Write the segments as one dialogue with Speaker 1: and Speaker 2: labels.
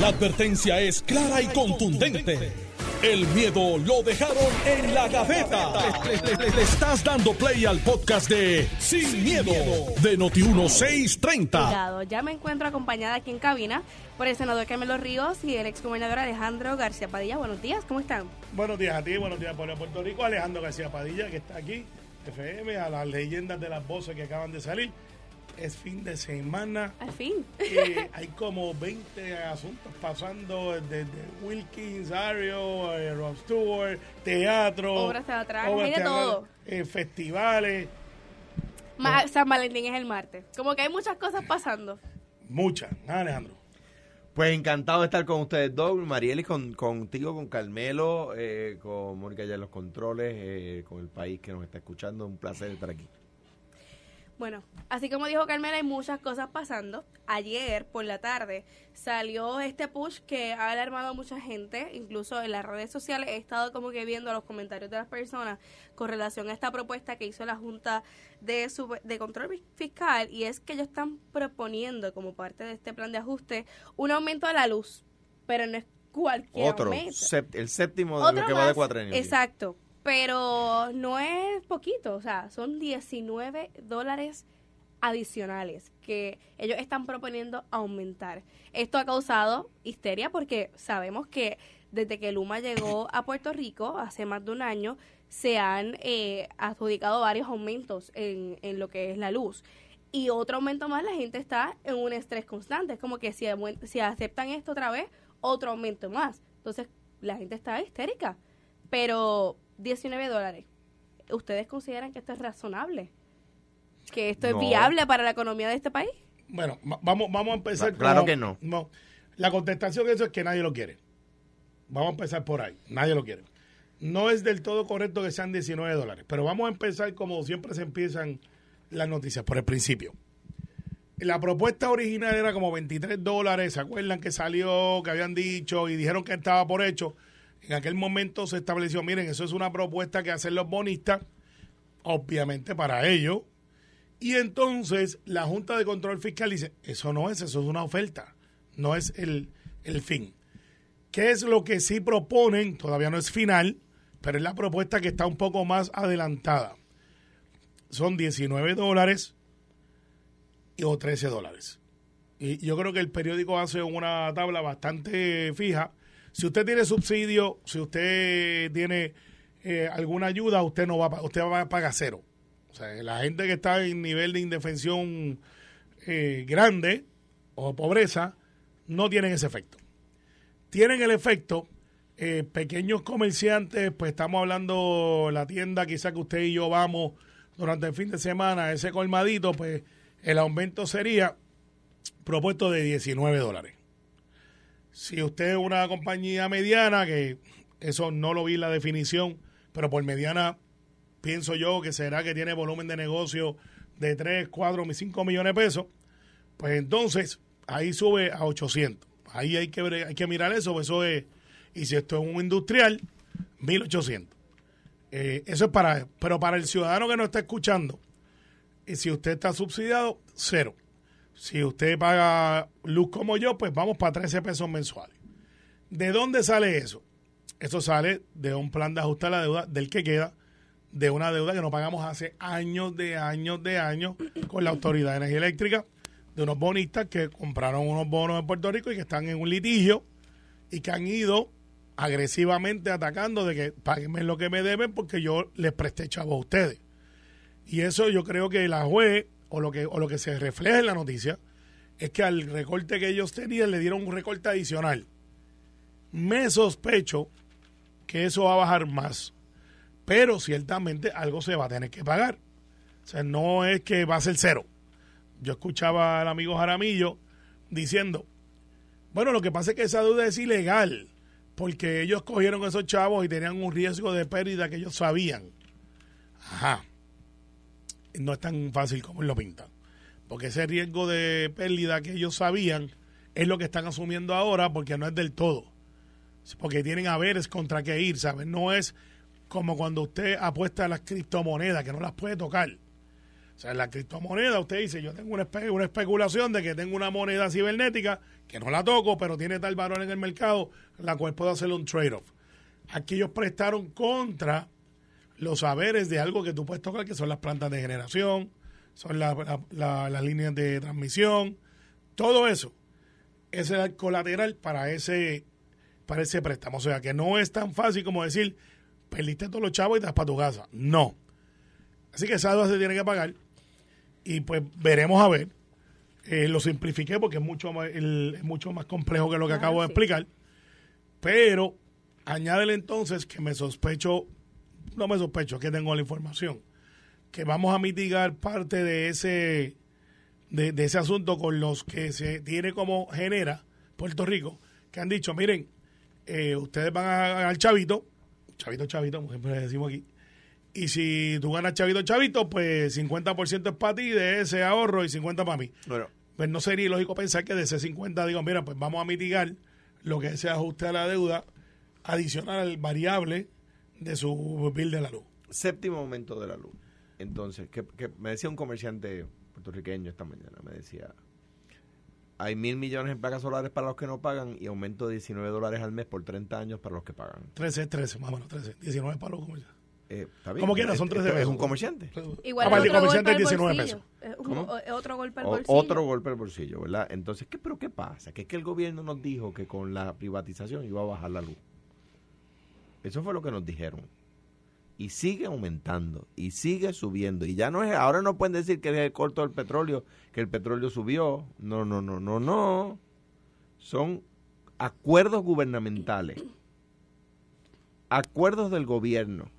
Speaker 1: La advertencia es clara y contundente. El miedo lo dejaron en la gaveta. Le, le estás dando play al podcast de Sin, miedo, de Noti1630.
Speaker 2: Ya me encuentro acompañada aquí en cabina por el senador Carmelo Ríos y el exgobernador Alejandro García Padilla. Buenos días, ¿cómo están?
Speaker 3: Buenos días a ti, buenos días por Puerto Rico. Alejandro García Padilla, que está aquí, FM, a las leyendas de las voces que acaban de salir es fin de semana.
Speaker 2: Al fin.
Speaker 3: Eh, hay como 20 asuntos pasando desde Wilkins, Ario, eh, Rob Stewart, teatro.
Speaker 2: Obras teatrales, de todo.
Speaker 3: Eh, festivales.
Speaker 2: San Valentín es el martes. Como que hay muchas cosas pasando.
Speaker 3: Muchas. Alejandro.
Speaker 4: Pues encantado de estar con ustedes dos, Marielis, con, contigo, con Carmelo, con Mónica ya en los controles, con el país que nos está escuchando. Un placer estar aquí.
Speaker 2: Bueno, así como dijo Carmela, hay muchas cosas pasando. Ayer por la tarde salió este push que ha alarmado a mucha gente, incluso en las redes sociales he estado como que viendo los comentarios de las personas con relación a esta propuesta que hizo la Junta de, de Control Fiscal y es que ellos están proponiendo como parte de este plan de ajuste un aumento a la luz, pero no es cualquier
Speaker 4: Otro,
Speaker 2: aumento.
Speaker 4: el séptimo de lo que va de cuatro años.
Speaker 2: Exacto, pero no es poquito, o sea, son 19 dólares adicionales que ellos están proponiendo aumentar. Esto ha causado histeria porque sabemos que desde que Luma llegó a Puerto Rico hace más de un año se han eh, adjudicado varios aumentos en, en lo que es la luz. Y otro aumento más, la gente está en un estrés constante. Es como que si, si aceptan esto otra vez, otro aumento más. Entonces, la gente está histérica. Pero 19 dólares. ¿Ustedes consideran que esto es razonable? ¿Que esto es viable para la economía de este país?
Speaker 3: Bueno, vamos, vamos a empezar.
Speaker 4: claro que no.
Speaker 3: no. La contestación de eso es que nadie lo quiere. Vamos a empezar por ahí. Nadie lo quiere. No es del todo correcto que sean 19 dólares, pero vamos a empezar como siempre se empiezan las noticias, por el principio. La propuesta original era como 23 dólares, ¿se acuerdan que salió, que habían dicho y dijeron que estaba por hecho? En aquel momento se estableció, miren, eso es una propuesta que hacen los bonistas, obviamente para ellos. Y entonces la Junta de Control Fiscal dice, eso no es, eso es una oferta, no es el, el fin. ¿Qué es lo que sí proponen? Todavía no es final, pero es la propuesta que está un poco más adelantada. Son 19 dólares o 13 dólares. Y yo creo que el periódico hace una tabla bastante fija si usted tiene subsidio, si usted tiene eh, alguna ayuda, usted no va, usted va a pagar cero. O sea, la gente que está en nivel de indefensión eh, grande o pobreza no tienen ese efecto. Tienen el efecto eh, pequeños comerciantes, pues estamos hablando la tienda quizá que usted y yo vamos durante el fin de semana, ese colmadito, pues el aumento sería propuesto de 19 dólares. Si usted es una compañía mediana, que eso no lo vi la definición, pero por mediana pienso yo que será que tiene volumen de negocio de 3, 4, 5 millones de pesos, pues entonces ahí sube a 800. Ahí hay que, hay que mirar eso, pues eso es, y si esto es un industrial, 1800. Eh, eso es para, pero para el ciudadano que no está escuchando, y si usted está subsidiado, cero. Si usted paga luz como yo, pues vamos para 13 pesos mensuales. ¿De dónde sale eso? Eso sale de un plan de ajuste a la deuda del que queda, de una deuda que no pagamos hace años de años de años con la Autoridad de Energía Eléctrica, de unos bonistas que compraron unos bonos en Puerto Rico y que están en un litigio y que han ido agresivamente atacando de que paguenme lo que me deben porque yo les presté chavo a ustedes. Y eso yo creo que la juez o lo que, o lo que se refleja en la noticia, es que al recorte que ellos tenían le dieron un recorte adicional. Me sospecho que eso va a bajar más, pero ciertamente algo se va a tener que pagar. O sea, no es que va a ser cero. Yo escuchaba al amigo Jaramillo diciendo, bueno, lo que pasa es que esa deuda es ilegal, porque ellos cogieron esos chavos y tenían un riesgo de pérdida que ellos sabían. Ajá no es tan fácil como lo pintan. Porque ese riesgo de pérdida que ellos sabían es lo que están asumiendo ahora porque no es del todo. Porque tienen haberes contra qué ir, ¿sabes? No es como cuando usted apuesta a las criptomonedas, que no las puede tocar. O sea, en la criptomoneda usted dice, yo tengo una, espe- una especulación de que tengo una moneda cibernética que no la toco, pero tiene tal valor en el mercado, la cual puedo hacerle un trade-off. Aquí ellos prestaron contra los saberes de algo que tú puedes tocar, que son las plantas de generación, son la- la- la- las líneas de transmisión, todo eso. Ese es el colateral para ese, para ese préstamo. O sea, que no es tan fácil como decir, perdiste todos los chavos y te vas para tu casa. No. Así que esa deuda se tiene que pagar y pues veremos a ver. Eh, lo simplifiqué porque es mucho más, el- es mucho más complejo que lo que acabo de explicar. Pero añádele entonces que me sospecho, no me sospecho, que tengo la información, que vamos a mitigar parte de ese, de, de ese asunto con los que se tiene como genera Puerto Rico, que han dicho, miren, eh, ustedes van a- al chavito, chavito, chavito, como siempre le decimos aquí, y si tú ganas chavito, chavito, pues 50% es para ti de ese ahorro y 50% para mí.
Speaker 4: Bueno,
Speaker 3: Pues no sería lógico pensar que de ese 50 digo, mira, pues vamos a mitigar lo que ese ajuste a la deuda adicional al variable de su bill de la luz.
Speaker 4: séptimo aumento de la luz. Entonces, que, que me decía un comerciante puertorriqueño esta mañana, me decía, hay mil millones en placas solares para los que no pagan y aumento de 19 dólares al mes por 30 años para los que pagan.
Speaker 3: 13, 13, más o menos, 13, 19 palos. Como ya.
Speaker 4: Eh, ¿está bien?
Speaker 3: Como quiera, son
Speaker 4: Este-
Speaker 3: 13
Speaker 4: este Es
Speaker 3: pesos.
Speaker 4: un comerciante.
Speaker 2: Igual
Speaker 3: Aparte,
Speaker 2: otro
Speaker 3: comerciante
Speaker 2: golpe
Speaker 3: es
Speaker 2: al
Speaker 3: 19
Speaker 2: bolsillo.
Speaker 3: pesos.
Speaker 2: Otro golpe al
Speaker 4: O-
Speaker 2: bolsillo.
Speaker 4: otro golpe al bolsillo, ¿verdad? Entonces, ¿qué, ¿pero qué pasa? Que es que el gobierno nos dijo que con la privatización iba a bajar la luz. Eso fue lo que nos dijeron. Y sigue aumentando, y sigue subiendo. Y ya no es, ahora no pueden decir que es el corto del petróleo, que el petróleo subió. No, no, no, no, no. Son acuerdos gubernamentales. Acuerdos del gobierno.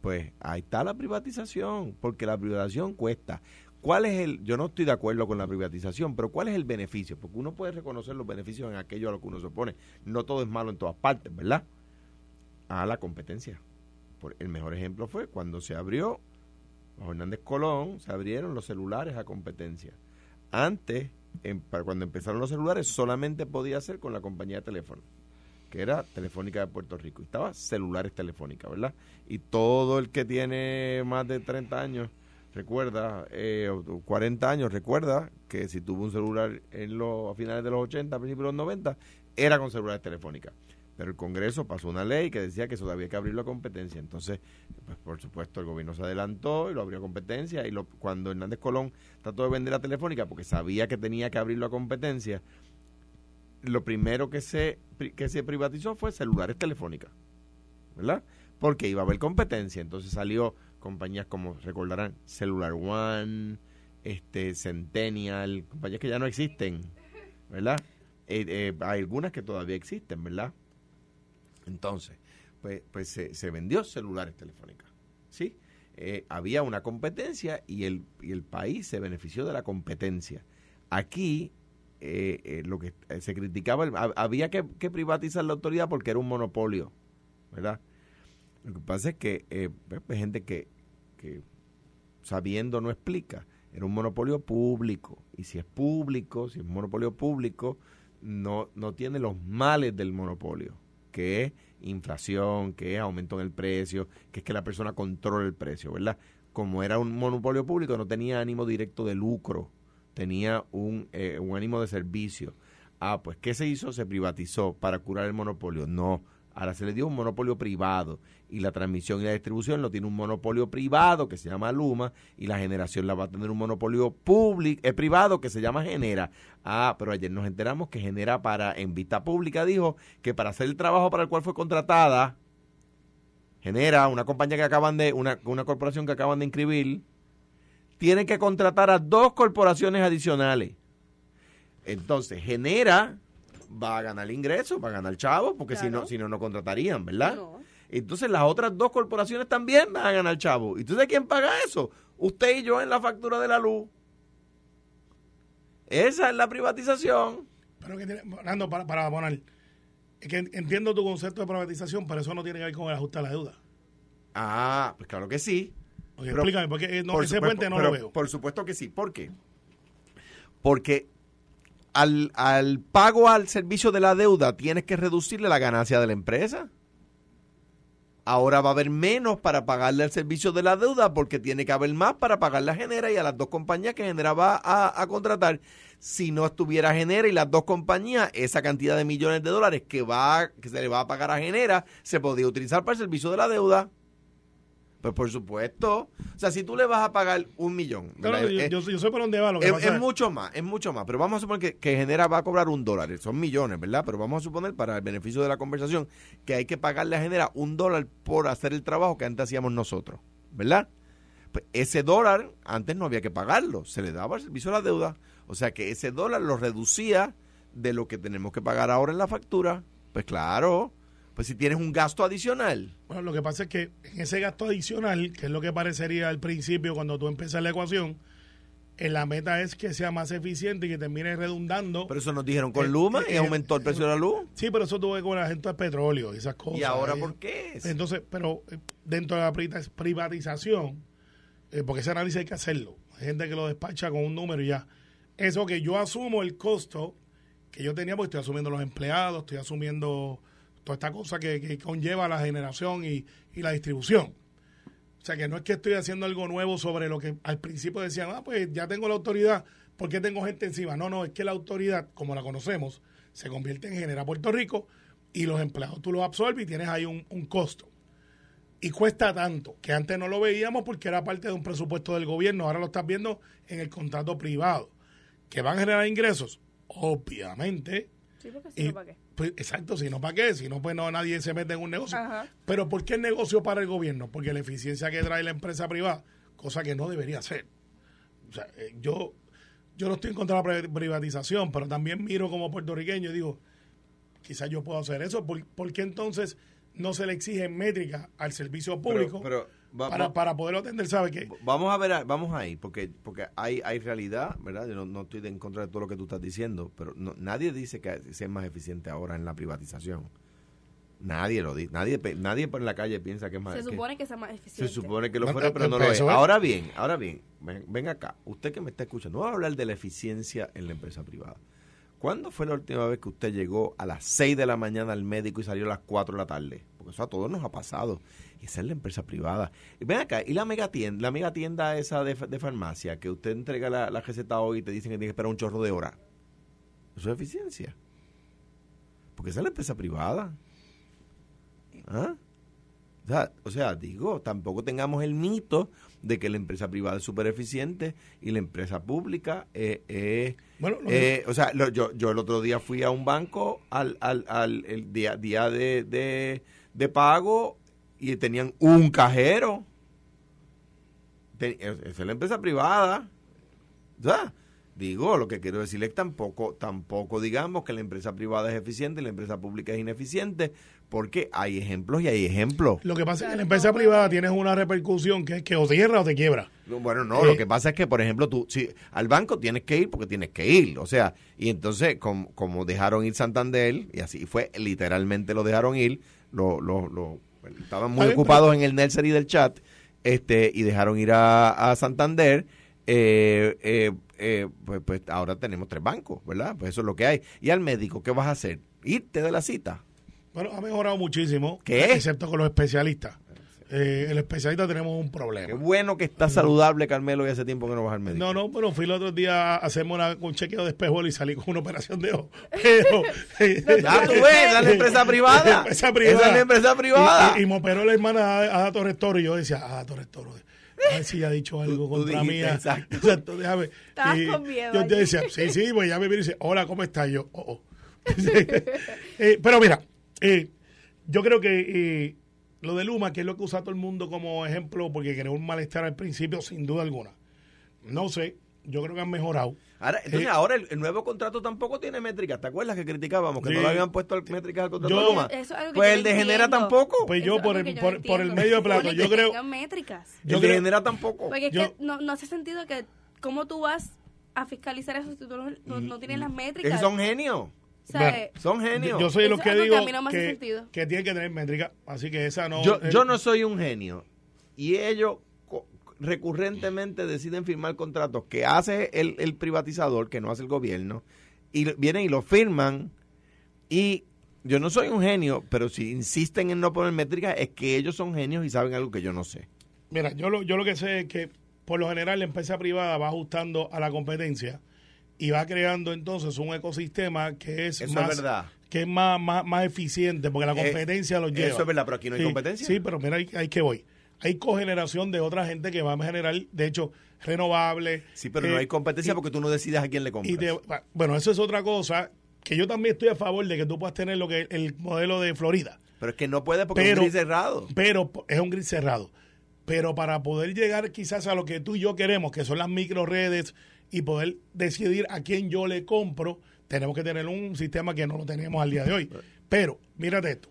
Speaker 4: Pues ahí está la privatización, porque la privatización cuesta. ¿Cuál es el, yo no estoy de acuerdo con la privatización, pero cuál es el beneficio? Porque uno puede reconocer los beneficios en aquello a lo que uno se opone. No todo es malo en todas partes, ¿verdad? A la competencia. Por, el mejor ejemplo fue cuando se abrió, bajo Hernández Colón, se abrieron los celulares a competencia. Antes, en- para cuando empezaron los celulares, solamente podía ser con la compañía de teléfono que era Telefónica de Puerto Rico. Y estaba Celulares Telefónica, ¿verdad? Y todo el que tiene más de 30 años recuerda, eh, o 40 años recuerda que si tuvo un celular en los, a finales de los 80, a principios de los 90, era con Celulares Telefónica. Pero el Congreso pasó una ley que decía que eso había que abrirlo a competencia. Entonces, pues por supuesto, el gobierno se adelantó y lo abrió a competencia. Y cuando Hernández Colón trató de vender la Telefónica, porque sabía que tenía que abrirlo a competencia, lo primero que se, que se privatizó fue celulares telefónicas, ¿verdad? Porque iba a haber competencia. Entonces salió compañías como, recordarán, Cellular One, este, Centennial, compañías que ya no existen, ¿verdad? Eh, eh, hay algunas que todavía existen, ¿verdad? Entonces, pues, pues se, se vendió celulares telefónicas, ¿sí? Eh, había una competencia y el, y el país se benefició de la competencia. Aquí eh, eh, lo que se criticaba, había que, privatizar la autoridad porque era un monopolio, ¿verdad? Lo que pasa es que eh, pues, hay gente que, que sabiendo no explica, era un monopolio público, y si es público, si es un monopolio público, no, no tiene los males del monopolio, que es inflación, que es aumento en el precio, que es que la persona controla el precio, ¿verdad? Como era un monopolio público, no tenía ánimo directo de lucro, tenía un, eh, un ánimo de servicio. Ah, pues ¿qué se hizo? Se privatizó para curar el monopolio. No, ahora se le dio un monopolio privado y la transmisión y la distribución lo tiene un monopolio privado que se llama Luma y la generación la va a tener un monopolio público, eh, privado que se llama Genera. Ah, pero ayer nos enteramos que Genera para en vista pública dijo que para hacer el trabajo para el cual fue contratada Genera, una compañía que acaban de una, una corporación que acaban de inscribir tiene que contratar a dos corporaciones adicionales. Entonces, genera, va a ganar ingresos, va a ganar chavo, porque si no, si no, no contratarían, ¿verdad?
Speaker 2: No.
Speaker 4: Entonces, las otras dos corporaciones también van a ganar chavo. ¿Y tú sabes quién paga eso? Usted y yo en la factura de la luz. Esa es la privatización.
Speaker 3: Pero que tiene, Nando, para, para poner, es que entiendo tu concepto de privatización, pero eso no tiene que ver con el ajuste a la deuda.
Speaker 4: Ah, pues claro que sí.
Speaker 3: Oye,
Speaker 4: Pero-
Speaker 3: explícame, porque eh, no,
Speaker 4: Por
Speaker 3: ese
Speaker 4: supuesto,
Speaker 3: puente no
Speaker 4: pero
Speaker 3: lo veo.
Speaker 4: Por supuesto que sí. ¿Por qué? Porque al, al pago al servicio de la deuda tienes que reducirle la ganancia de la empresa. Ahora va a haber menos para pagarle el servicio de la deuda porque tiene que haber más para pagarle a Genera y a las dos compañías que Genera va a, a contratar. Si no estuviera Genera y las dos compañías, esa cantidad de millones de dólares que, va, que se le va a pagar a Genera se podría utilizar para el servicio de la deuda. Pues por supuesto. O sea, si tú le vas a pagar un millón. ¿verdad?
Speaker 3: yo, yo, yo sé por dónde va lo que
Speaker 4: es,
Speaker 3: pasa.
Speaker 4: es mucho más, es mucho más. Pero vamos a suponer que, que Genera va a cobrar un dólar. Son millones, ¿verdad? Pero vamos a suponer, para el beneficio de la conversación, que hay que pagarle a Genera un dólar por hacer el trabajo que antes hacíamos nosotros, ¿verdad? Pues ese dólar antes no había que pagarlo, se le daba el servicio a la deuda. O sea que ese dólar lo reducía de lo que tenemos que pagar ahora en la factura. Pues claro, pues si tienes un gasto adicional.
Speaker 3: Bueno, lo que pasa es que en ese gasto adicional, que es lo que parecería al principio cuando tú empiezas la ecuación, en la meta es que sea más eficiente y que termine redundando.
Speaker 4: Pero eso nos dijeron con
Speaker 3: Eh,
Speaker 4: Luma
Speaker 3: eh,
Speaker 4: y aumentó el precio de la luz.
Speaker 3: sí, pero eso tuve con la gente del petróleo y esas cosas.
Speaker 4: ¿Y ahora
Speaker 3: eh.
Speaker 4: por qué?
Speaker 3: Entonces, pero eh, dentro de la privatiz- privatización, eh, porque ese análisis hay que hacerlo. Hay gente que lo despacha con un número y ya. Eso que yo asumo el costo que yo tenía, porque estoy asumiendo los empleados, estoy asumiendo toda esta cosa que, conlleva la generación y, y la distribución. O sea, que no es que estoy haciendo algo nuevo sobre lo que al principio decían, ah, pues ya tengo la autoridad, ¿por qué tengo gente encima? No, no, es que la autoridad, como la conocemos, se convierte en Genera Puerto Rico y los empleados tú los absorbes y tienes ahí un, un costo. Y cuesta tanto, que antes no lo veíamos porque era parte de un presupuesto del gobierno, ahora lo estás viendo en el contrato privado. ¿Que van a generar ingresos? Obviamente.
Speaker 2: Sí, porque si
Speaker 3: Y,
Speaker 2: no, ¿para qué?
Speaker 3: pues, exacto, si no, ¿para qué? Si no, pues no, nadie se mete en un negocio.
Speaker 2: Ajá.
Speaker 3: Pero ¿por qué el negocio para el gobierno? Porque la eficiencia que trae la empresa privada, cosa que no debería ser. O sea, eh, yo, yo no estoy en contra de la pri- privatización, pero también miro como puertorriqueño y digo, quizás yo puedo hacer eso. ¿Por, por qué entonces no se le exige métrica al servicio público
Speaker 4: pero va-
Speaker 3: para,
Speaker 4: va-
Speaker 3: para poderlo atender? ¿Sabe qué?
Speaker 4: Vamos a ver, vamos ahí, porque porque hay hay realidad, ¿verdad? Yo no, no estoy en contra de todo lo que tú estás diciendo, pero no- nadie dice que sea más eficiente ahora en la privatización. Nadie lo dice, nadie nadie por la calle piensa que es más
Speaker 2: Se supone que sea más
Speaker 4: se
Speaker 2: eficiente.
Speaker 4: supone que lo
Speaker 3: No,
Speaker 4: fuera,
Speaker 3: eh,
Speaker 4: pero no
Speaker 3: pero
Speaker 4: lo es. Ahora bien, ahora bien, ven, ven acá, usted que me está escuchando, vamos a hablar de la eficiencia en la empresa privada. ¿Cuándo fue la última vez que usted llegó a las 6 de la mañana al médico y salió a las 4 de la tarde? Porque eso a todos nos ha pasado. Y esa es la empresa privada. Ven acá, ¿y la mega tienda, la mega tienda esa de, fa- de farmacia que usted entrega la, la receta hoy y te dicen que tiene que esperar un chorro de hora? Eso es eficiencia. Porque esa es la empresa privada. ¿Ah? O sea, o sea, digo, tampoco tengamos el mito de que la empresa privada es súper eficiente y la empresa pública eh, eh,
Speaker 3: Bueno,
Speaker 4: eh, o sea, lo- yo, yo el otro día fui a un banco al, al, al el día, día de, de, de pago y tenían un cajero. Esa es la empresa privada. Sea, digo, lo que quiero decirles es que tampoco, tampoco digamos que la empresa privada es eficiente y la empresa pública es ineficiente, porque hay ejemplos y hay ejemplos.
Speaker 3: Lo que pasa es que en la empresa privada tienes una repercusión que es que o te cierra o te quiebra.
Speaker 4: Bueno, no,
Speaker 3: Eh,
Speaker 4: lo que pasa es que, por ejemplo, tú, si al banco tienes que ir porque tienes que ir, o sea, y entonces, como, como dejaron ir Santander, y así fue, literalmente lo dejaron ir, lo, lo, lo- estaban muy ocupados en el nursery del chat, este, y dejaron ir a, a Santander, eh, eh, eh, pues, pues ahora tenemos tres bancos, ¿verdad? Pues eso es lo que hay. Y al médico, ¿qué vas a hacer? Irte de la cita.
Speaker 3: Bueno, ha mejorado muchísimo.
Speaker 4: ¿Qué?
Speaker 3: Excepto con los especialistas. Eh, el especialista tenemos un problema.
Speaker 4: Qué bueno que está saludable, Carmelo, y hace tiempo que no vas al médico.
Speaker 3: No, no, pero fui el otro día a hacerme una, un chequeo de espejuelo y salí con una operación de ojo. Pero.
Speaker 4: Ya tú ves, esa es la empresa privada.
Speaker 3: La empresa privada.
Speaker 4: Esa es la empresa privada.
Speaker 3: Y, y- y me operó la hermana Ada Torres Toro y yo decía, Ada Torres Toro, a ver si ya ha dicho algo
Speaker 4: tú
Speaker 3: contra mía.
Speaker 4: exacto.
Speaker 3: Exacto, déjame. Y
Speaker 2: con miedo
Speaker 3: Yo
Speaker 2: allí.
Speaker 3: decía, sí, sí, pues ya me viene y dice, hola, ¿cómo estás? Yo, oh, oh. Eh, pero mira, eh, yo creo que eh, lo de Luma, que es lo que usa todo el mundo como ejemplo, porque creó un malestar al principio, sin duda alguna. No sé, yo creo que han mejorado.
Speaker 4: Ahora, entonces,
Speaker 3: Eh,
Speaker 4: ahora el, el nuevo contrato tampoco tiene métricas. ¿Te acuerdas que criticábamos que
Speaker 3: Sí.
Speaker 4: no le habían puesto métricas al contrato
Speaker 3: Yo-
Speaker 4: de Luma?
Speaker 2: Eso es algo que
Speaker 4: Pues
Speaker 2: yo
Speaker 4: el de Genera tampoco.
Speaker 3: Pues yo por el,
Speaker 2: yo
Speaker 3: por, el medio plato,
Speaker 2: Supone
Speaker 3: yo creo...
Speaker 2: métricas.
Speaker 4: el
Speaker 3: yo
Speaker 4: de
Speaker 3: creo-
Speaker 4: Genera tampoco.
Speaker 2: Porque es
Speaker 3: Yo-
Speaker 2: que no, no hace sentido que cómo tú vas a fiscalizar eso si tú no, no, no tienes las
Speaker 4: Es
Speaker 2: métricas.
Speaker 4: que son genios.
Speaker 2: O sea,
Speaker 3: Bueno,
Speaker 2: eh,
Speaker 4: Son genios.
Speaker 3: Yo, soy de los que
Speaker 2: que
Speaker 3: digo
Speaker 2: a mí no
Speaker 3: que,
Speaker 2: sentido.
Speaker 3: que tienen que tener métrica, así que esa no...
Speaker 4: yo, yo no soy un genio. Y ellos recurrentemente deciden firmar contratos que hace el, el privatizador, que no hace el gobierno, y vienen y lo firman y yo no soy un genio, pero si insisten en no poner métricas es que ellos son genios y saben algo que yo no sé.
Speaker 3: Mira, yo lo, yo lo que sé es que por lo general la empresa privada va ajustando a la competencia y va creando entonces un ecosistema que es
Speaker 4: Eso
Speaker 3: más
Speaker 4: es verdad.
Speaker 3: que es más, más, más eficiente porque la
Speaker 4: Eh,
Speaker 3: competencia los lleva.
Speaker 4: Eso es verdad, pero aquí no hay
Speaker 3: Sí,
Speaker 4: competencia.
Speaker 3: Sí, pero mira, ahí, ahí que voy. Hay cogeneración de otra gente que va a generar, de hecho, renovables.
Speaker 4: Sí, pero
Speaker 3: eh,
Speaker 4: no hay competencia
Speaker 3: y-
Speaker 4: porque tú no decides a quién le compras.
Speaker 3: y de- bueno, eso es otra cosa que yo también estoy a favor de que tú puedas tener lo que el modelo de Florida.
Speaker 4: pero es que no puede porque
Speaker 3: pero-
Speaker 4: es un gris cerrado.
Speaker 3: Pero es un grid cerrado. Pero para poder llegar quizás a lo que tú y yo queremos, que son las micro redes, y poder decidir a quién yo le compro, tenemos que tener un sistema que no lo tenemos al día de hoy. Pero, mírate esto.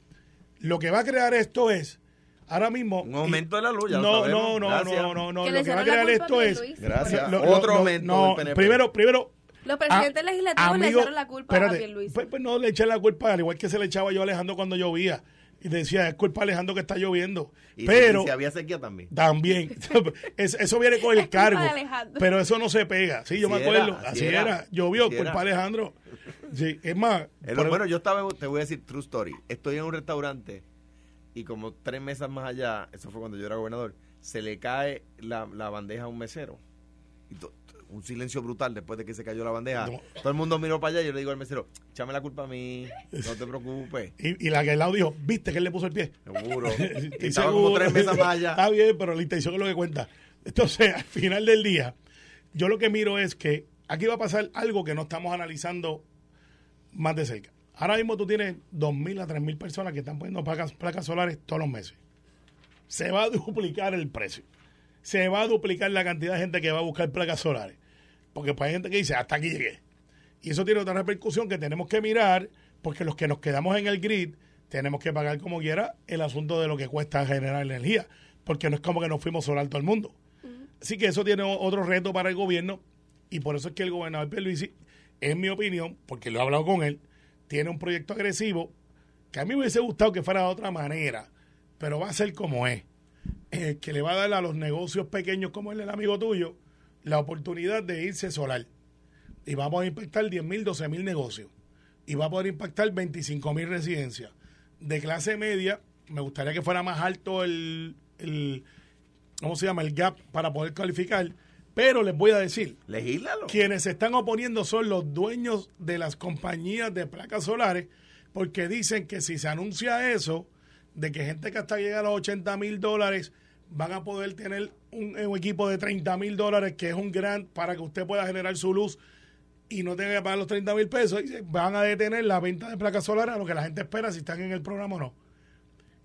Speaker 3: Lo que va a crear esto es, ahora mismo...
Speaker 4: Un aumento de la luz, ya lo
Speaker 3: no, no, no,
Speaker 4: Gracias.
Speaker 3: no, no, no.
Speaker 2: Que
Speaker 3: Lo
Speaker 2: le
Speaker 3: que va a crear esto
Speaker 2: a
Speaker 3: es...
Speaker 4: Gracias.
Speaker 3: lo-
Speaker 4: Otro
Speaker 3: lo-
Speaker 4: aumento
Speaker 3: no,
Speaker 4: del PNP.
Speaker 3: Primero, primero...
Speaker 2: Los presidentes
Speaker 3: ah,
Speaker 2: legislativos le
Speaker 3: amigo,
Speaker 2: echaron la culpa a
Speaker 3: espérate,
Speaker 2: Pierluisi.
Speaker 3: Pues, pues no le eché la culpa, al igual que se le echaba yo a Alejandro cuando llovía. Y decía, es culpa Alejandro que está lloviendo.
Speaker 4: Y si-
Speaker 3: pero...
Speaker 4: si había sequía también.
Speaker 3: También. Es- eso viene con el
Speaker 2: Es culpa
Speaker 3: cargo. Pero eso no se pega. Sí, yo
Speaker 4: Así
Speaker 3: me acuerdo.
Speaker 4: era,
Speaker 3: así
Speaker 4: así
Speaker 3: era.
Speaker 4: era.
Speaker 3: Llovió,
Speaker 4: Así
Speaker 3: culpa
Speaker 4: era.
Speaker 3: Alejandro. Sí, es más.
Speaker 4: Lo- bueno, yo estaba, te voy a decir true story. Estoy en un restaurante y como tres mesas más allá, eso fue cuando yo era gobernador, se le cae la, la bandeja a un mesero. Y un silencio brutal después de que se cayó la bandeja.
Speaker 3: No.
Speaker 4: Todo el mundo miró para allá y yo le digo al mesero, échame la culpa a mí, no te preocupes.
Speaker 3: y, y la que al lado dijo, ¿viste que él le puso el pie?
Speaker 4: Seguro. Y estaba como
Speaker 3: seguro.
Speaker 4: tres mesas más allá.
Speaker 3: Está bien, pero la intención es lo que cuenta. Entonces, al final del día, yo lo que miro es que aquí va a pasar algo que no estamos analizando más de cerca. Ahora mismo tú tienes 2.000 a 3.000 personas que están poniendo placas, placas solares todos los meses. Se va a duplicar el precio. Se va a duplicar la cantidad de gente que va a buscar placas solares. Porque pues, hay gente que dice, hasta aquí llegué. Y eso tiene otra repercusión que tenemos que mirar, porque los que nos quedamos en el grid tenemos que pagar como quiera el asunto de lo que cuesta generar energía, porque no es como que nos fuimos solar todo el mundo. Así que eso tiene otro reto para el gobierno y por eso es que el gobernador Pierluisi, en mi opinión, porque lo he hablado con él, tiene un proyecto agresivo que a mí me hubiese gustado que fuera de otra manera, pero va a ser como es, eh, que le va a dar a los negocios pequeños como el del amigo tuyo la oportunidad de irse solar. Y vamos a impactar 10 mil, 12 mil negocios. Y va a poder impactar 25 mil residencias. De clase media, me gustaría que fuera más alto el, el, ¿cómo se llama? El gap para poder calificar. Pero les voy a decir,
Speaker 4: Legíslalo.
Speaker 3: quienes se están oponiendo son los dueños de las compañías de placas solares, porque dicen que si se anuncia eso, de que gente que hasta llega a los 80 mil dólares van a poder tener un, un equipo de 30 mil dólares, que es un grant para que usted pueda generar su luz y no tenga que pagar los 30 mil pesos, y van a detener la venta de placas solares a lo que la gente espera si están en el programa o no.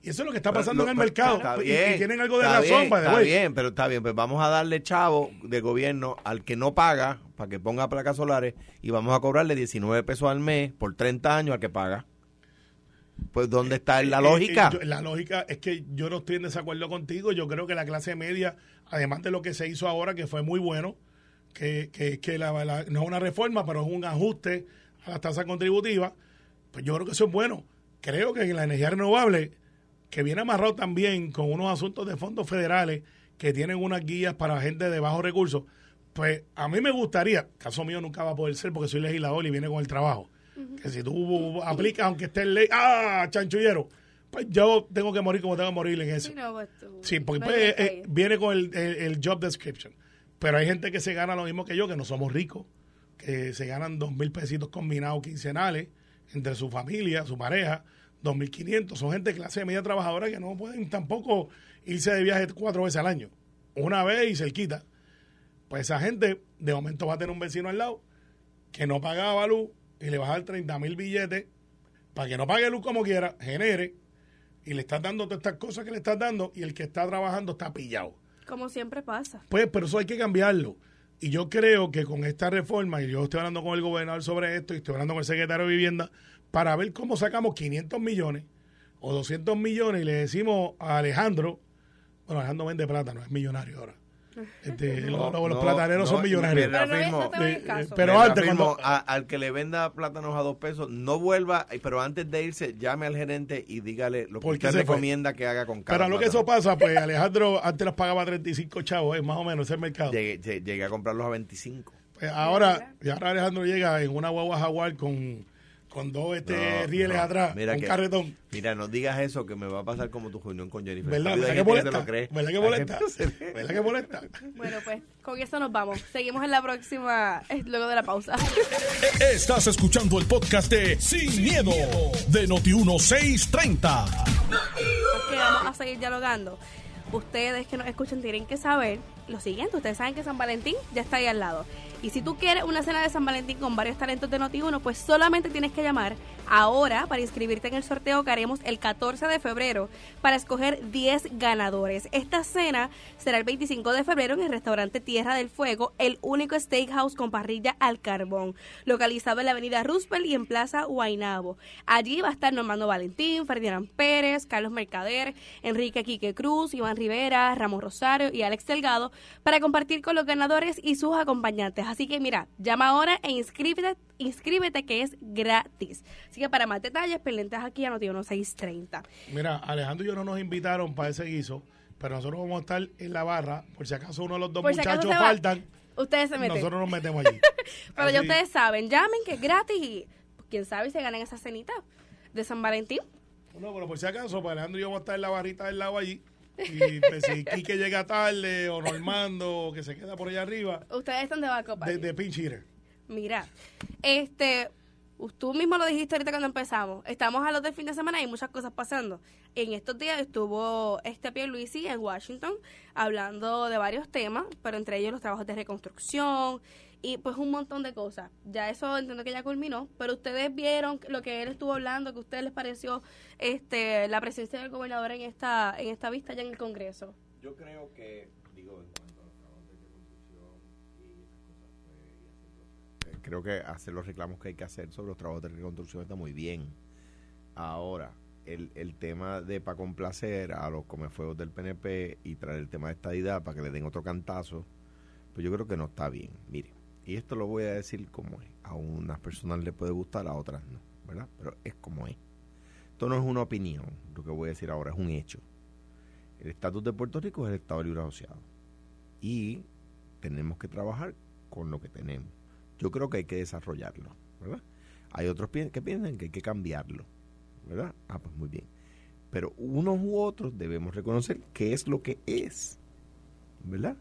Speaker 3: Y eso es lo que está pasando en el mercado.
Speaker 4: está
Speaker 3: Y-
Speaker 4: bien,
Speaker 3: y, tienen algo de
Speaker 4: está
Speaker 3: razón,
Speaker 4: bien,
Speaker 3: the
Speaker 4: Está bien, pero está bien. Pues vamos a darle chavo de gobierno al que no paga para que ponga placas solares y vamos a cobrarle 19 pesos al mes por 30 años al que paga. Pues ¿dónde está la
Speaker 3: Eh,
Speaker 4: lógica?
Speaker 3: eh, yo- la lógica es que yo no estoy en desacuerdo contigo. Yo creo que la clase media, además de lo que se hizo ahora, que fue muy bueno, que, que, que la- la- no es una reforma, pero es un ajuste a las tasas contributivas, pues yo creo que eso es bueno. Creo que en la energía renovable, que viene amarrado también con unos asuntos de fondos federales que tienen unas guías para gente de bajos recursos, pues a mí me gustaría, caso mío nunca va a poder ser porque soy legislador y viene con el trabajo, que si tú aplicas, aunque esté en ley, ¡ah, chanchullero! Pues yo tengo que morir como tengo que morir en eso.
Speaker 2: Pues
Speaker 3: Sí, porque pues, eh, eh, viene con el, el- el job description. Pero hay gente que se gana lo mismo que yo, que no somos ricos, que se ganan dos mil pesitos combinados quincenales entre su familia, su pareja, dos mil quinientos. Son gente de clase media trabajadora que no pueden tampoco irse de viaje cuatro veces al año. Una vez y se quita. Pues esa gente de momento va a tener un vecino al lado que no pagaba luz y le va a dar 30 mil billetes para que no pague luz como quiera, genere y le estás dando todas estas cosas que le estás dando y el que está trabajando está pillado.
Speaker 2: Como siempre pasa.
Speaker 3: Pues, pero eso hay que cambiarlo. Y yo creo que con esta reforma, y yo estoy hablando con el gobernador sobre esto, y estoy hablando con el secretario de Vivienda, para ver cómo sacamos 500 millones o 200 millones y le decimos a Alejandro, bueno, Alejandro vende plata, no es millonario ahora. Este,
Speaker 4: No,
Speaker 3: los, los
Speaker 4: no,
Speaker 3: plataneros
Speaker 4: no,
Speaker 3: son millonarios.
Speaker 2: Pero
Speaker 3: Eh, pero antes,
Speaker 4: reafirmo,
Speaker 3: cuando-
Speaker 4: a- al que le venda plátanos a dos pesos, no vuelva, pero antes de irse, llame al gerente y dígale lo que
Speaker 3: ¿Por qué
Speaker 4: usted
Speaker 3: se fue?
Speaker 4: recomienda que haga con cada
Speaker 3: Pero a lo que eso pasa, pues Alejandro antes los pagaba 35 chavos, eh, más o menos, ese es el mercado.
Speaker 4: Llegué, lle- llegué a comprarlos a 25.
Speaker 3: Pues ahora, y ahora Alejandro llega en una guagua jaguar con, con dos este,
Speaker 4: No,
Speaker 3: rieles
Speaker 4: no,
Speaker 3: atrás,
Speaker 4: mira
Speaker 3: un
Speaker 4: que-
Speaker 3: carretón.
Speaker 4: Mira, no digas eso que me va a pasar como tu reunión con Jennifer.
Speaker 3: ¿Verdad? ¿Verdad que molesta?
Speaker 4: lo.
Speaker 3: ¿Verdad que molesta? ¿Verdad que molesta?
Speaker 2: Bueno, pues con eso nos vamos. Seguimos en la próxima, eh, luego de la pausa.
Speaker 1: Estás escuchando el podcast de Sin, miedo, de Noti1630.
Speaker 2: que vamos a seguir dialogando. Ustedes que nos escuchan tienen que saber lo siguiente. Ustedes saben que San Valentín ya está ahí al lado. Y si tú quieres una cena de San Valentín con varios talentos de Noti1, pues solamente tienes que llamar ahora para inscribirte en el sorteo que haremos el 14 de febrero para escoger 10 ganadores. Esta cena será el 25 de febrero en el restaurante Tierra del Fuego, el único steakhouse con parrilla al carbón, localizado en la avenida Roosevelt y en Plaza Guainabo. Allí va a estar Normando Valentín, Ferdinand Pérez, Carlos Mercader, Enrique Quique Cruz, Iván Rivera, Ramos Rosario y Alex Delgado para compartir con los ganadores y sus acompañantes. Así que mira, llama ahora e inscríbete, inscríbete que es gratis. Así que para más detalles, pendientes aquí a Noti 1630.
Speaker 3: Mira, Alejandro y yo no nos invitaron para ese guiso, pero nosotros vamos a estar en la barra, por si acaso uno de los dos
Speaker 2: Por
Speaker 3: muchachos faltan,
Speaker 2: Ustedes se meten.
Speaker 3: nosotros nos metemos allí.
Speaker 2: Pero ya ustedes saben, llamen que es gratis y pues, quién sabe si se ganan esa cenita de San Valentín.
Speaker 3: No, pero por si acaso, pues Alejandro y yo vamos a estar en la barrita del lado allí. Y pues, si Quique llega tarde, o Normando, o que se queda por allá arriba,
Speaker 2: Ustedes están de backup.
Speaker 3: de, de pinch hitter.
Speaker 2: Mira, este, tú mismo lo dijiste ahorita cuando empezamos. Estamos a los del fin de semana y hay muchas cosas pasando. En estos días estuvo este Pierluisi en Washington hablando de varios temas, pero entre ellos los trabajos de reconstrucción y pues un montón de cosas. Ya eso entiendo que ya culminó, pero ustedes vieron lo que él estuvo hablando, que a ustedes les pareció este la presencia del gobernador en esta en esta vista ya en el Congreso.
Speaker 4: Yo creo que, digo, en cuanto a los trabajos de reconstrucción y esas cosas, pues, y hacer los- creo que hacer los reclamos que hay que hacer sobre los trabajos de reconstrucción está muy bien. Ahora, el, el tema de para complacer a los comefuegos del PNP y traer el tema de estadidad para que le den otro cantazo, pues yo creo que no está bien. Mire, y esto lo voy a decir como es. A unas personas le puede gustar, a otras no, ¿verdad? Pero es como es. Esto no es una opinión, lo que voy a decir ahora es un hecho. El estatus de Puerto Rico es el Estado Libre Asociado. Y tenemos que trabajar con lo que tenemos. Yo creo que hay que desarrollarlo, ¿verdad? Hay otros que piensan que hay que cambiarlo, ¿verdad? Ah, pues muy bien. Pero unos u otros debemos reconocer qué es lo que es, ¿verdad?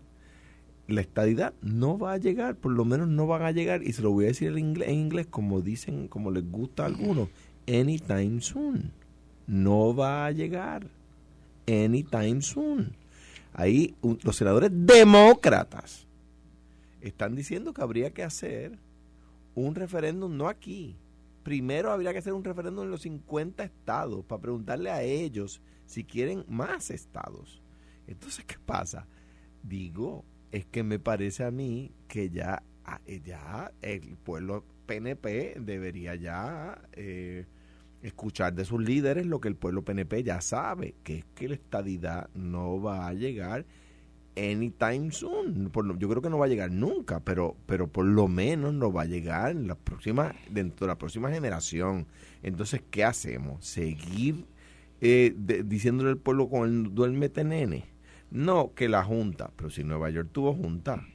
Speaker 4: La estadidad no va a llegar, por lo menos no van a llegar, y se lo voy a decir en inglés, como dicen, como les gusta a algunos, anytime soon. No va a llegar anytime soon. Ahí los senadores demócratas están diciendo que habría que hacer un referéndum, no aquí. Primero habría que hacer un referéndum en los 50 estados para preguntarle a ellos si quieren más estados. Entonces, ¿qué pasa? Digo, es que me parece a mí que ya, ah, eh, ya el pueblo PNP debería ya eh, escuchar de sus líderes lo que el pueblo PNP ya sabe, que es que la estadidad no va a llegar anytime soon. Por yo creo que no va a llegar nunca, pero, pero por lo menos no va a llegar en la próxima, dentro de la próxima generación. Entonces, ¿qué hacemos? ¿Seguir eh, diciéndole al pueblo con el duérmete nene? No, que la Junta, pero si Nueva York tuvo Junta.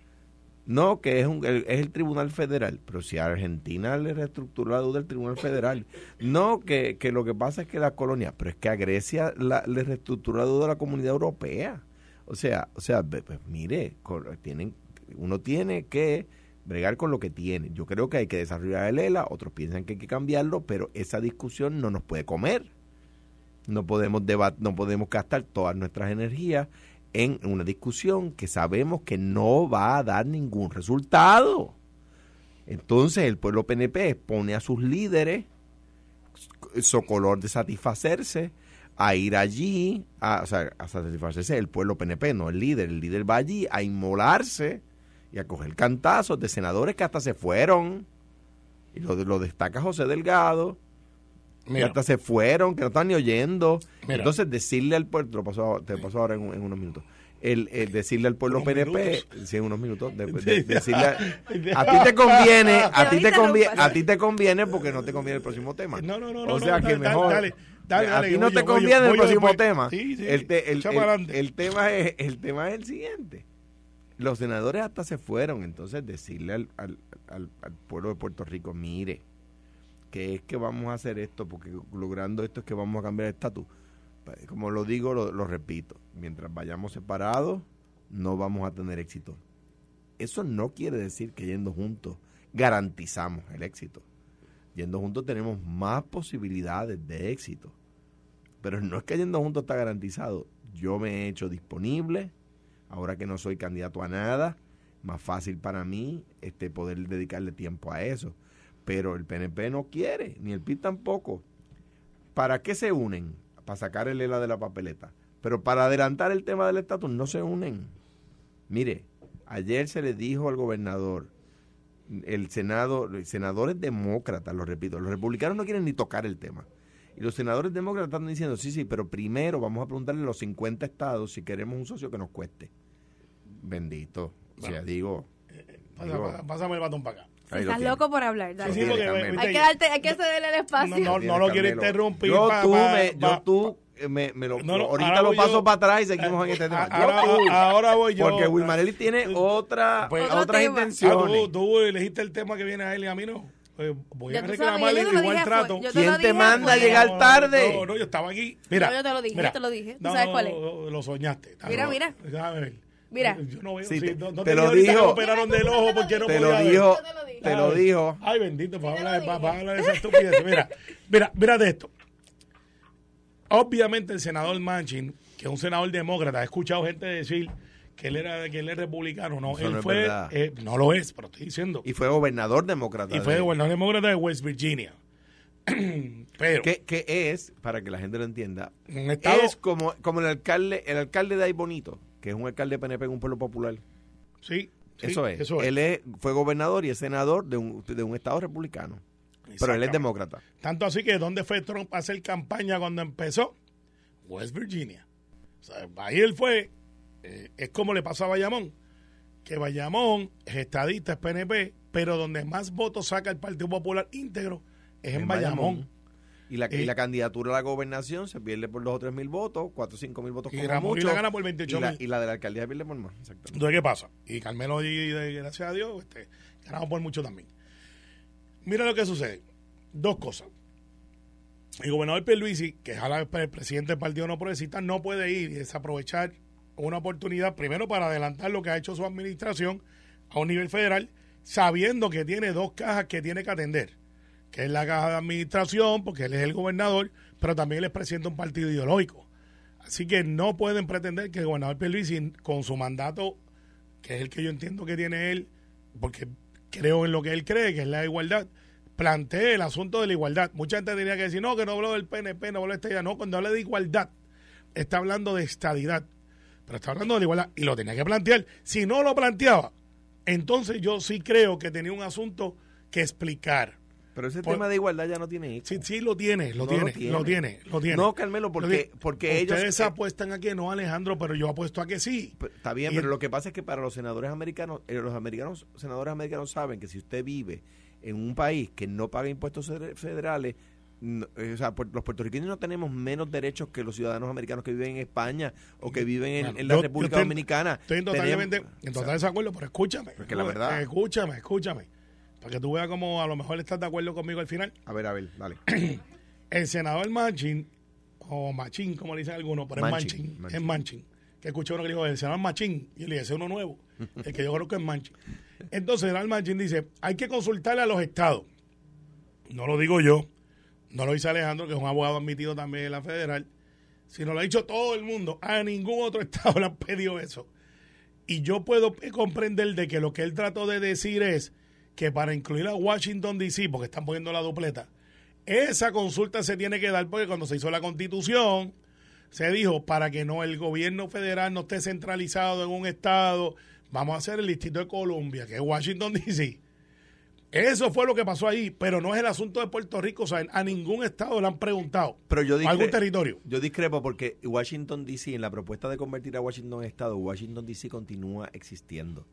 Speaker 4: No, que es, un, el- es el Tribunal Federal, pero si a Argentina le reestructuró la deuda del Tribunal Federal. No, que, que lo que pasa es que la colonia, pero es que a Grecia la, le reestructuró la deuda de la Comunidad Europea. O sea, o sea, pues, mire, tienen, uno tiene que bregar con lo que tiene. Yo creo que hay que desarrollar el ELA, otros piensan que hay que cambiarlo, pero esa discusión no nos puede comer. No podemos debat no podemos gastar todas nuestras energías en una discusión que sabemos que no va a dar ningún resultado. Entonces el pueblo PNP pone a sus líderes socolor de satisfacerse a ir allí, a, o sea, a satisfacerse el pueblo PNP, no el líder. El líder va allí a inmolarse y a coger cantazos de senadores que hasta se fueron. Y lo, lo destaca José Delgado, que hasta se fueron, que no están ni oyendo.
Speaker 3: Mira.
Speaker 4: Entonces, decirle al pueblo, te lo paso, te lo paso ahora en, un- en unos minutos, el, el decirle al pueblo PNP,
Speaker 3: minutos.
Speaker 4: sí, en unos minutos, de- de-
Speaker 3: Sí.
Speaker 4: decirle, a, a ti te conviene, a ti te conviene, a ti te conviene porque no te conviene el próximo tema.
Speaker 3: No, no, no,
Speaker 4: O sea
Speaker 3: no,
Speaker 4: que
Speaker 3: dale,
Speaker 4: mejor,
Speaker 3: dale, dale,
Speaker 4: a ti no te
Speaker 3: yo, voy yo,
Speaker 4: conviene el próximo
Speaker 3: después.
Speaker 4: tema.
Speaker 3: Sí, sí,
Speaker 4: el, te- el- el tema es, el tema es el siguiente. Los senadores hasta se fueron, entonces decirle al, al, al- al pueblo de Puerto Rico, mire, que es que vamos a hacer esto, porque logrando esto es que vamos a cambiar el estatus. Pues, Como lo digo, lo, lo repito, mientras vayamos separados, no vamos a tener éxito. Eso no quiere decir que yendo juntos garantizamos el éxito. Yendo juntos tenemos más posibilidades de éxito. Pero no es que yendo juntos está garantizado. Yo me he hecho disponible, ahora que no soy candidato a nada, más fácil para mí este poder dedicarle tiempo a eso. Pero el PNP no quiere, ni el PIB tampoco. ¿Para qué se unen? Para sacar el ELA de la papeleta. Pero para adelantar el tema del estatus no se unen. Mire, ayer se le dijo al gobernador, el Senado, senadores demócratas, lo repito, los republicanos no quieren ni tocar el tema. Y los senadores demócratas están diciendo, sí, sí, pero primero vamos a preguntarle a los 50 estados si queremos un socio que nos cueste. Bendito. O sea, digo,
Speaker 3: Pasa-
Speaker 4: digo,
Speaker 3: pasa- pásame el batón para acá.
Speaker 2: Estás
Speaker 4: tiene.
Speaker 2: loco por hablar, dale.
Speaker 3: Sí, sí, porque,
Speaker 4: Carmelo.
Speaker 3: viste,
Speaker 2: hay que darte, hay que cederle el espacio.
Speaker 3: No, lo quiero interrumpir.
Speaker 4: Yo
Speaker 3: pa-
Speaker 4: tú,
Speaker 3: pa-
Speaker 4: me,
Speaker 3: pa-
Speaker 4: yo tú eh, me, me lo,
Speaker 3: No, no,
Speaker 4: ahorita
Speaker 3: ahora
Speaker 4: lo paso
Speaker 3: yo.
Speaker 4: para atrás y seguimos en este tema. Yo
Speaker 3: Ahora,
Speaker 4: tú,
Speaker 3: ahora voy yo.
Speaker 4: porque Wilmarelli tiene otra,
Speaker 3: Pues-
Speaker 4: otras
Speaker 2: tema.
Speaker 3: Ah,
Speaker 4: intenciones.
Speaker 3: tú, tú elegiste el tema que viene a él y a mí no. Pues voy a reclamarle
Speaker 2: yo
Speaker 3: igual trato.
Speaker 2: fue- yo te
Speaker 4: ¿Quién te
Speaker 2: dije,
Speaker 4: manda a llegar tarde?
Speaker 3: No, no, yo estaba aquí. Mira,
Speaker 2: yo te lo dije,
Speaker 3: mira.
Speaker 2: yo te lo dije. ¿Tú
Speaker 3: No,
Speaker 2: sabes cuál es?
Speaker 3: Lo, lo soñaste.
Speaker 2: Mira, mira.
Speaker 3: Déjame ver.
Speaker 2: Mira.
Speaker 3: Yo no veo.
Speaker 4: Sí,
Speaker 3: sí,
Speaker 4: te-
Speaker 3: no, no
Speaker 4: te lo dijo.
Speaker 3: me operaron del ojo porque no
Speaker 4: Te
Speaker 3: podía
Speaker 4: lo dijo,
Speaker 2: te lo dije.
Speaker 4: te lo dijo.
Speaker 3: Ay, bendito, para hablar, para, para hablar de esa estupidez. Mira, mira, mira de esto. Obviamente el senador Manchin, que es un senador demócrata, he escuchado gente decir que él era que él es republicano. No,
Speaker 4: Eso
Speaker 3: él
Speaker 4: no
Speaker 3: fue, eh, no lo es, pero estoy diciendo.
Speaker 4: Y fue gobernador demócrata.
Speaker 3: Y fue
Speaker 4: de-
Speaker 3: gobernador demócrata de West Virginia. pero
Speaker 4: que, que es, para que la gente lo entienda,
Speaker 3: un estado,
Speaker 4: es como, como el alcalde el alcalde de ahí bonito, que es un alcalde PNP en un pueblo popular.
Speaker 3: sí, sí,
Speaker 4: eso es.
Speaker 3: Eso es.
Speaker 4: Él es, fue gobernador y es senador de un, de un estado republicano. Pero él es demócrata.
Speaker 3: Tanto así que ¿dónde fue Trump a hacer campaña cuando empezó? West Virginia. O sea, ahí él fue, eh, es como le pasó a Bayamón, que Bayamón es estadista, es PNP, pero donde más votos saca el Partido Popular íntegro es en, Bayamón.
Speaker 4: Y la, y
Speaker 3: Eh,
Speaker 4: la candidatura a la gobernación se pierde por 2 o 3 mil votos, 4 o 5 mil votos
Speaker 3: Y
Speaker 4: como
Speaker 3: Ramón
Speaker 4: mucho.
Speaker 3: la gana por 28
Speaker 4: y la,
Speaker 3: mil.
Speaker 4: y la de la alcaldía se pierde por más. Exactamente.
Speaker 3: Entonces, ¿qué pasa? Y Carmelo, y, y gracias a Dios, este, ganamos por mucho también. Mira lo que sucede. Dos cosas. El gobernador Pierluisi, que es el presidente del Partido No Progresista, no puede ir y desaprovechar una oportunidad, primero para adelantar lo que ha hecho su administración a un nivel federal, sabiendo que tiene dos cajas que tiene que atender, que es la caja de administración, porque él es el gobernador, pero también él es presidente de un partido ideológico. Así que no pueden pretender que el gobernador Pierluisi, con su mandato, que es el que yo entiendo que tiene él, porque creo en lo que él cree, que es la igualdad, plantee el asunto de la igualdad. Mucha gente tenía que decir, no, que no habló del PNP, no habló de estadidad. No, cuando habla de igualdad, está hablando de estadidad, pero está hablando de la igualdad y lo tenía que plantear. Si no lo planteaba, entonces yo sí creo que tenía un asunto que explicar.
Speaker 4: Pero ese
Speaker 3: Por-
Speaker 4: tema de igualdad ya no tiene eco.
Speaker 3: Sí, sí, lo tiene, lo
Speaker 4: No
Speaker 3: tiene,
Speaker 4: lo tiene.
Speaker 3: lo tiene, lo tiene.
Speaker 4: No, Carmelo, porque- porque ellos-
Speaker 3: Ustedes
Speaker 4: eh,
Speaker 3: apuestan a que no, Alejandro, pero yo apuesto a que sí.
Speaker 4: Pero Está bien,
Speaker 3: Y
Speaker 4: pero
Speaker 3: el-
Speaker 4: lo que pasa es que para los senadores americanos, eh, los americanos, senadores americanos saben que si usted vive en un país que no paga impuestos feder- federales, no- eh, o sea, los puertorriqueños no tenemos menos derechos que los ciudadanos americanos que viven en España o que viven en,
Speaker 3: Bueno,
Speaker 4: en la
Speaker 3: yo-
Speaker 4: República
Speaker 3: yo estoy-
Speaker 4: Dominicana.
Speaker 3: Estoy totalmente
Speaker 4: Tenemos-
Speaker 3: en total desacuerdo, pero escúchame.
Speaker 4: Porque la verdad-
Speaker 3: Escúchame, escúchame. Para que tú veas cómo a lo mejor estás de acuerdo conmigo al final.
Speaker 4: a ver, a ver, dale.
Speaker 3: El senador Manchin, o Machín, como le dicen algunos, pero
Speaker 4: Manchin,
Speaker 3: es Manchin.
Speaker 4: Manchin.
Speaker 3: Es Manchin. Que escuché uno que dijo, el senador Machín. Y le dije, ese es uno nuevo. El que yo creo que es Manchin. Entonces, el senador Manchin dice, hay que consultarle a los estados. No lo digo yo. No lo dice Alejandro, que es un abogado admitido también en la federal. Sino lo ha dicho todo el mundo. A ningún otro estado le han pedido eso. Y yo puedo comprender de que lo que él trató de decir es que para incluir a Washington DC, porque están poniendo la dupleta, esa consulta se tiene que dar porque cuando se hizo la constitución, se dijo para que no el gobierno federal no esté centralizado en un estado, vamos a hacer el distrito de Columbia, que es Washington DC. Eso fue lo que pasó ahí, pero no es el asunto de Puerto Rico, o sea, a ningún estado le han preguntado.
Speaker 4: Pero yo
Speaker 3: o algún territorio.
Speaker 4: Yo discrepo porque Washington DC, en la propuesta de convertir a Washington en estado, Washington DC continúa existiendo.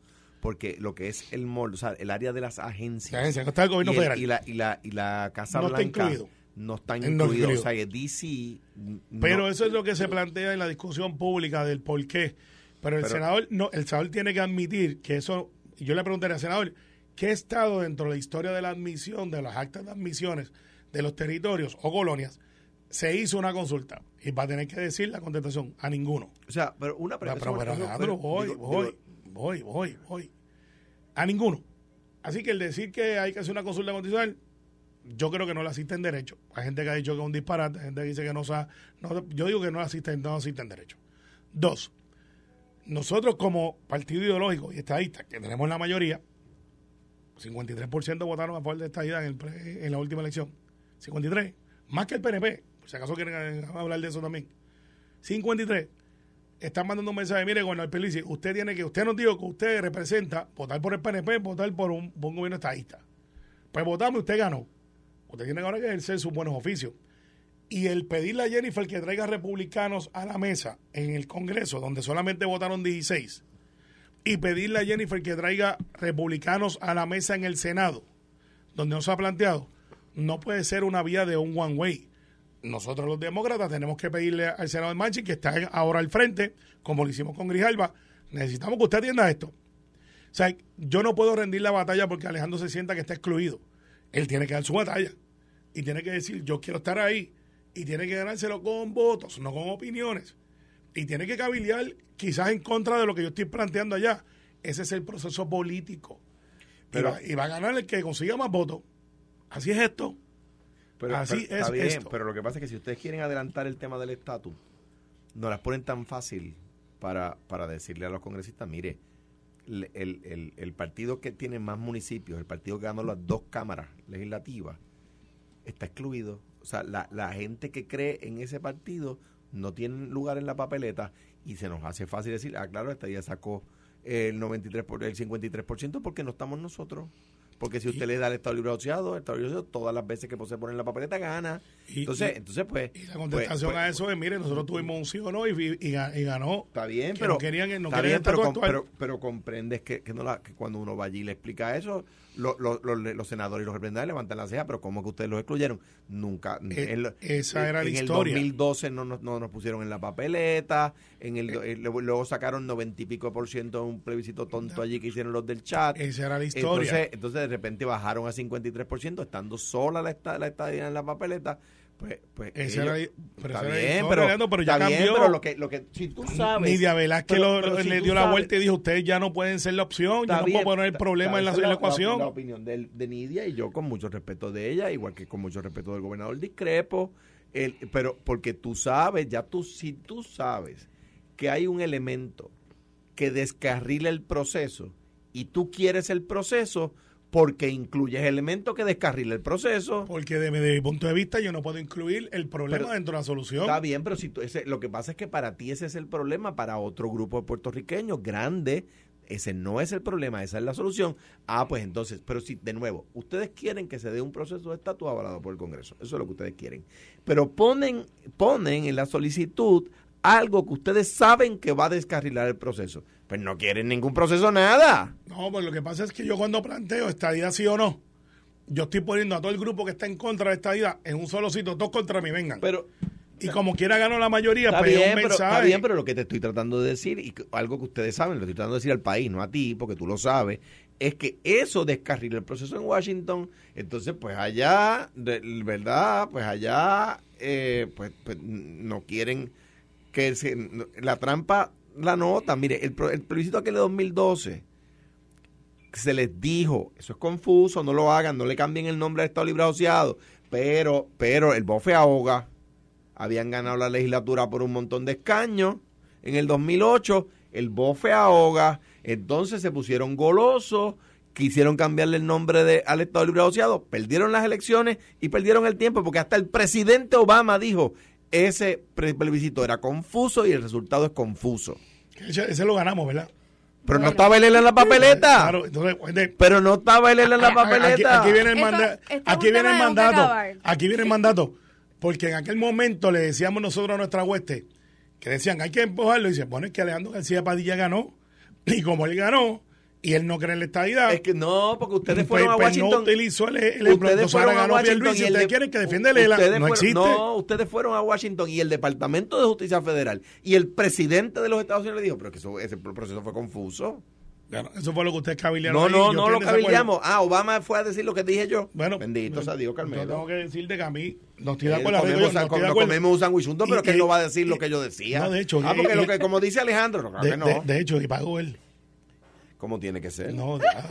Speaker 4: Porque lo que es el mall, o sea, el área de las agencias.
Speaker 3: La agencia, no está el gobierno
Speaker 4: y, el-
Speaker 3: federal.
Speaker 4: y la, y, la, y la Casa
Speaker 3: No
Speaker 4: Blanca no están incluidos.
Speaker 3: incluido.
Speaker 4: O sea, que DC. no-
Speaker 3: Pero eso es lo que se plantea en la discusión pública del por qué. Pero el
Speaker 4: Pero-
Speaker 3: senador, no, el senador tiene que admitir que eso, yo le preguntaría al senador, ¿qué estado dentro de la historia de la admisión, de las actas de admisiones de los territorios o colonias, se hizo una consulta y va a tener que decir la contestación a ninguno.
Speaker 4: O sea, pero una
Speaker 3: Pero,
Speaker 4: pregunta.
Speaker 3: pero, Alejandro, voy, voy, voy, voy, voy. A ninguno. Así que el decir que hay que hacer una consulta constitucional, yo creo que no la asiste en derecho. Hay gente que ha dicho que es un disparate, hay gente que dice que no sabe. No, yo digo que no asiste, no asiste en derecho. Dos, nosotros como partido ideológico y estadista, que tenemos la mayoría, 53% votaron a favor de esta idea en, la última elección. 53, más que el PNP, por si acaso quieren hablar de eso también. 53, están mandando un mensaje, mire, gobernador Pelici, usted tiene que, usted nos dijo que usted representa votar por el PNP, votar por un, un gobierno estadista. Pues votamos y usted ganó. Usted tiene ahora que ejercer sus buenos oficios. Y el pedirle a Jennifer que traiga republicanos a la mesa en el Congreso, donde solamente votaron 16, y pedirle a Jennifer que traiga republicanos a la mesa en el Senado, donde no se ha planteado, no puede ser una vía de un one way. Nosotros los demócratas tenemos que pedirle al Senado de Manchin, que está ahora al frente, como lo hicimos con Grijalba, necesitamos que usted atienda esto. O sea, yo no puedo rendir la batalla porque Alejandro se sienta que está excluido. Él tiene que dar su batalla y tiene que decir, yo quiero estar ahí. Y tiene que ganárselo con votos, no con opiniones. Y tiene que cabildear quizás en contra de lo que yo estoy planteando allá. Ese es el proceso político.
Speaker 4: Pero-
Speaker 3: y, va, y va a ganar el que consiga más votos. Así es esto.
Speaker 4: Pero,
Speaker 3: Así
Speaker 4: pero-
Speaker 3: es
Speaker 4: está bien,
Speaker 3: esto.
Speaker 4: pero lo que pasa es que si ustedes quieren adelantar el tema del estatus, no las ponen tan fácil para, para decirle a los congresistas, mire, el, el- el- el partido que tiene más municipios, el partido que ganó las dos cámaras legislativas, está excluido. O sea, la, la gente que cree en ese partido no tiene lugar en la papeleta y se nos hace fácil decir, ah, claro, esta ya sacó el 93 por, el 53% porque no estamos nosotros. Porque si usted le da el Estado Libre Asociado, el Estado Libre Asociado, todas las veces que se pone en la papeleta gana.
Speaker 3: Y-
Speaker 4: entonces,
Speaker 3: y-
Speaker 4: entonces pues...
Speaker 3: Y la contestación
Speaker 4: pues,
Speaker 3: a eso es, mire, nosotros tuvimos un sí o no y, y- y ga- y ganó.
Speaker 4: Está bien,
Speaker 3: que
Speaker 4: pero,
Speaker 3: no querían, no
Speaker 4: está
Speaker 3: querían
Speaker 4: bien, pero, pero, pero comprendes que, que no la- que cuando uno va allí y le explica eso, lo- lo- lo- los senadores y los representantes levantan la ceja, pero ¿cómo que ustedes los excluyeron? Nunca.
Speaker 3: Eh,
Speaker 4: en
Speaker 3: esa era la
Speaker 4: en
Speaker 3: historia.
Speaker 4: el 2012 no, nos- no nos pusieron en la papeleta, en el,
Speaker 3: Eh.
Speaker 4: eh, luego, sacaron 90 y pico por ciento de un plebiscito tonto allí que hicieron los del chat.
Speaker 3: Esa era la historia.
Speaker 4: Entonces, entonces repente bajaron a 53%, estando sola la, esta- la estadía en la papeleta. Pues, pues
Speaker 3: Esa
Speaker 4: ellos-
Speaker 3: era- pero
Speaker 4: está
Speaker 3: era la
Speaker 4: bien,
Speaker 3: historia,
Speaker 4: pero,
Speaker 3: pero ya
Speaker 4: está bien,
Speaker 3: cambió.
Speaker 4: pero lo que, lo que, si tú sabes...
Speaker 3: Nidia Velázquez
Speaker 4: pero-
Speaker 3: lo-
Speaker 4: pero si
Speaker 3: le dio la
Speaker 4: sabes-
Speaker 3: vuelta y dijo, ustedes ya no pueden ser la opción, yo
Speaker 4: Está
Speaker 3: no
Speaker 4: bien,
Speaker 3: puedo poner el
Speaker 4: está-
Speaker 3: problema en la,
Speaker 4: esa es
Speaker 3: en la ecuación.
Speaker 4: La, opinión de, de Nidia y yo con mucho respeto de ella, igual que con mucho respeto del gobernador discrepo, el, pero porque tú sabes, ya tú, si tú sabes que hay un elemento que descarrila el proceso y tú quieres el proceso porque incluyes elementos que descarrila el proceso.
Speaker 3: Porque de, de mi punto de vista yo no puedo incluir el problema
Speaker 4: Pero-
Speaker 3: dentro de la solución.
Speaker 4: Está bien, pero si tú, ese, lo que pasa es que para ti ese es el problema, para otro grupo de puertorriqueños grande, ese no es el problema, esa es la solución. Ah, pues entonces, pero si, de nuevo, ustedes quieren que se dé un proceso de estatus avalado por el Congreso, eso es lo que ustedes quieren. Pero ponen, ponen en la solicitud algo que ustedes saben que va a descarrilar el proceso. Pues no quieren ningún proceso, nada.
Speaker 3: No, pues lo que pasa es que yo cuando planteo estadía sí o no, yo estoy poniendo a todo el grupo que está en contra de estadía en un solo sitio, todos contra mí, vengan.
Speaker 4: Pero
Speaker 3: y como quiera ganó la mayoría,
Speaker 4: Está
Speaker 3: pues es
Speaker 4: bien,
Speaker 3: un
Speaker 4: pero,
Speaker 3: mensaje.
Speaker 4: está bien, pero lo que te estoy tratando de decir, y algo que ustedes saben, lo estoy tratando de decir al país, no a ti, porque tú lo sabes, es que eso descarrila el proceso en Washington. Entonces, pues allá, de- ¿verdad? Pues allá, eh, pues, pues, no quieren que se- la trampa la nota. Mire, el, plebiscito aquel de 2012 se les dijo, eso es confuso, no lo hagan, no le cambien el nombre al Estado Libre Asociado, pero, pero el bofe ahoga, habían ganado la legislatura por un montón de escaños, en el 2008 el bofe ahoga, entonces se pusieron golosos, quisieron cambiarle el nombre de, al Estado Libre Asociado, perdieron las elecciones y perdieron el tiempo, porque hasta el presidente Obama dijo, ese plebiscito era confuso y el resultado es confuso.
Speaker 3: Ese, ese lo ganamos, ¿verdad?
Speaker 4: Pero no estaba él en la papeleta.
Speaker 3: Claro, entonces, pues, de-
Speaker 4: Pero no estaba él en la
Speaker 3: a-
Speaker 4: papeleta.
Speaker 3: aquí viene el,
Speaker 2: Esto-
Speaker 3: manda-
Speaker 2: esto es
Speaker 3: aquí viene el mandato. Aquí viene el mandato. Porque en aquel momento le decíamos nosotros a nuestra hueste que decían hay que empujarlo. Y dice, bueno, es que Alejandro García Padilla ganó. Y como él ganó, y él no cree en la estadidad.
Speaker 4: Es que no, porque ustedes
Speaker 3: pues-
Speaker 4: fueron a
Speaker 3: pues no
Speaker 4: Washington.
Speaker 3: utilizó el, el
Speaker 4: ustedes fueron a Washington y el
Speaker 3: Ustedes
Speaker 4: de-
Speaker 3: quieren que defienda el ELA.
Speaker 4: ustedes
Speaker 3: No
Speaker 4: fueron-
Speaker 3: existe.
Speaker 4: No, ustedes fueron a Washington y el Departamento de Justicia Federal y el presidente de los Estados Unidos le dijo, pero que eso, ese proceso fue confuso.
Speaker 3: Eso fue lo que ustedes cabilearon.
Speaker 4: No,
Speaker 3: ahí,
Speaker 4: no,
Speaker 3: yo
Speaker 4: no lo cabildeamos. Ah, Obama fue a decir lo que dije yo.
Speaker 3: Bueno,
Speaker 4: Bendito sea Dios,
Speaker 3: Yo tengo
Speaker 4: Carmelo.
Speaker 3: que decirte que a mí no estoy de
Speaker 4: Eh,
Speaker 3: acuerdo.
Speaker 4: comemos,
Speaker 3: yo, no
Speaker 4: sa-
Speaker 3: estoy de
Speaker 4: nos
Speaker 3: acuerdo.
Speaker 4: comemos un sándwich pero
Speaker 3: Y-
Speaker 4: que él no va a decir lo que yo decía.
Speaker 3: No, de hecho,
Speaker 4: Ah, porque lo que, como dice Alejandro, no, claro
Speaker 3: De,
Speaker 4: que no.
Speaker 3: de- de hecho, y pagó él.
Speaker 4: ¿Cómo tiene que ser?
Speaker 3: No, ya,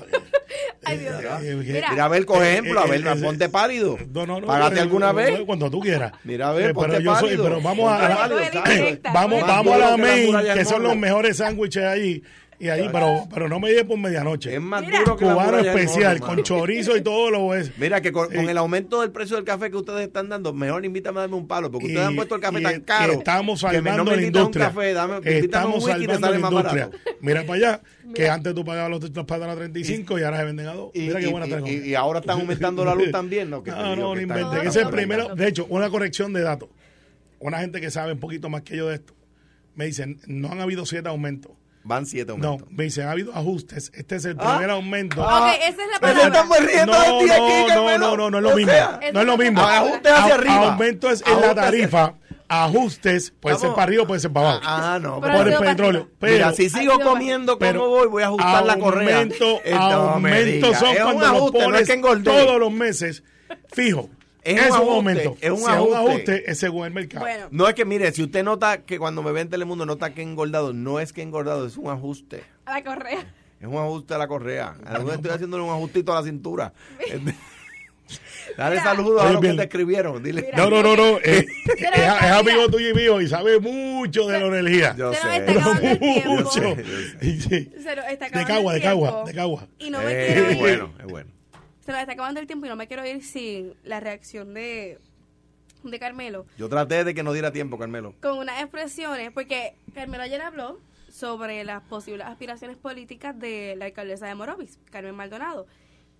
Speaker 2: Ay, Dios
Speaker 3: eh, eh,
Speaker 2: Mira,
Speaker 4: Mira, a ver, coge ejemplo, a
Speaker 3: eh,
Speaker 4: ver,
Speaker 3: eh,
Speaker 4: ponte pálido.
Speaker 3: No, no, no.
Speaker 4: Págate
Speaker 3: eh,
Speaker 4: alguna
Speaker 3: eh,
Speaker 4: vez.
Speaker 3: Cuando tú quieras.
Speaker 4: Mira, a ver,
Speaker 3: Eh, pero
Speaker 4: ponte
Speaker 3: yo soy, pero vamos a,
Speaker 4: Ponte
Speaker 3: vamos, a la main, que son los mejores sándwiches allí. Y allí, pero, pero no me lleve por medianoche.
Speaker 4: Es más
Speaker 2: Mira.
Speaker 4: duro que
Speaker 3: Cubano especial, con chorizo y todo lo es.
Speaker 4: Mira que con, el aumento del precio del café que ustedes están dando, mejor invítame a darme un palo, porque
Speaker 3: Y-
Speaker 4: ustedes han puesto el café
Speaker 3: y-
Speaker 4: tan
Speaker 3: y
Speaker 4: caro.
Speaker 3: Estamos
Speaker 4: que me-
Speaker 3: salvando
Speaker 4: no me
Speaker 3: la industria.
Speaker 4: Un café, dame, invítame
Speaker 3: estamos
Speaker 4: un y
Speaker 3: salvando
Speaker 4: sale
Speaker 3: la
Speaker 4: más
Speaker 3: industria.
Speaker 4: barato.
Speaker 3: Mira para allá, que antes tú pagabas los, los patas a 35 y, ahora se venden a 2.
Speaker 4: Y,
Speaker 3: Mira qué
Speaker 4: y-
Speaker 3: buena
Speaker 4: y- y- y ahora están aumentando la luz también, ¿no? Que
Speaker 3: No, no,
Speaker 4: que
Speaker 3: no Ese es el primero. De hecho, una corrección de datos. Una gente que sabe un poquito más que yo de esto. Me dicen, no han habido siete aumentos.
Speaker 4: Van siete
Speaker 3: No,
Speaker 4: aumentos.
Speaker 3: me dicen, ha habido ajustes. Este es el
Speaker 4: Ah.
Speaker 3: primer aumento.
Speaker 2: Ok, esa es la palabra.
Speaker 4: estamos riendo
Speaker 3: No,
Speaker 4: de ti aquí,
Speaker 3: no, no, no, no, no es lo
Speaker 4: O
Speaker 3: mismo.
Speaker 4: sea,
Speaker 3: No es lo mismo.
Speaker 4: Ajuste hacia
Speaker 3: A-
Speaker 4: arriba.
Speaker 3: Aumento es en la tarifa. Ajustes puede ser para arriba, puede ser para abajo.
Speaker 4: Ah, no.
Speaker 2: Pero
Speaker 3: por el petróleo. Pero,
Speaker 4: Mira, si sigo comiendo como voy, voy a ajustar la correa.
Speaker 3: aumento-
Speaker 4: Eh, no diga.
Speaker 3: son cuando
Speaker 4: ajuste,
Speaker 3: lo
Speaker 4: no es
Speaker 3: pones
Speaker 4: que
Speaker 3: todos los meses fijo.
Speaker 4: Es
Speaker 3: Es,
Speaker 4: un
Speaker 3: un,
Speaker 4: ajuste,
Speaker 3: aumento.
Speaker 4: es un
Speaker 3: si
Speaker 4: ajuste.
Speaker 3: es un ajuste, es según el mercado.
Speaker 2: Bueno,
Speaker 4: No es que, mire, si usted nota que cuando me ve en Telemundo nota que he engordado, no es que he engordado, es un ajuste.
Speaker 2: a la correa.
Speaker 4: Es un ajuste a la correa. A estoy haciéndole un ajustito a la cintura. Dale saludos a los que te escribieron. Dile.
Speaker 2: Mira.
Speaker 3: No, no, no, no. eh, es,
Speaker 2: Pero
Speaker 3: amigo tuyo y mío y sabe mucho de la energía.
Speaker 4: Yo sé.
Speaker 2: tiempo.
Speaker 3: mucho.
Speaker 4: Yo sé, yo sé.
Speaker 3: Y sí.
Speaker 2: Se nos está
Speaker 3: De cagua, de cagua, de cagua.
Speaker 2: Y no me
Speaker 4: Eh, es bueno, es bueno.
Speaker 2: Se nos está acabando el tiempo y no me quiero ir sin la reacción de, de Carmelo.
Speaker 4: Yo traté de que no diera tiempo, Carmelo.
Speaker 2: Con unas expresiones, porque Carmelo ayer habló sobre las posibles aspiraciones políticas de la alcaldesa de Morovis, Carmen Maldonado.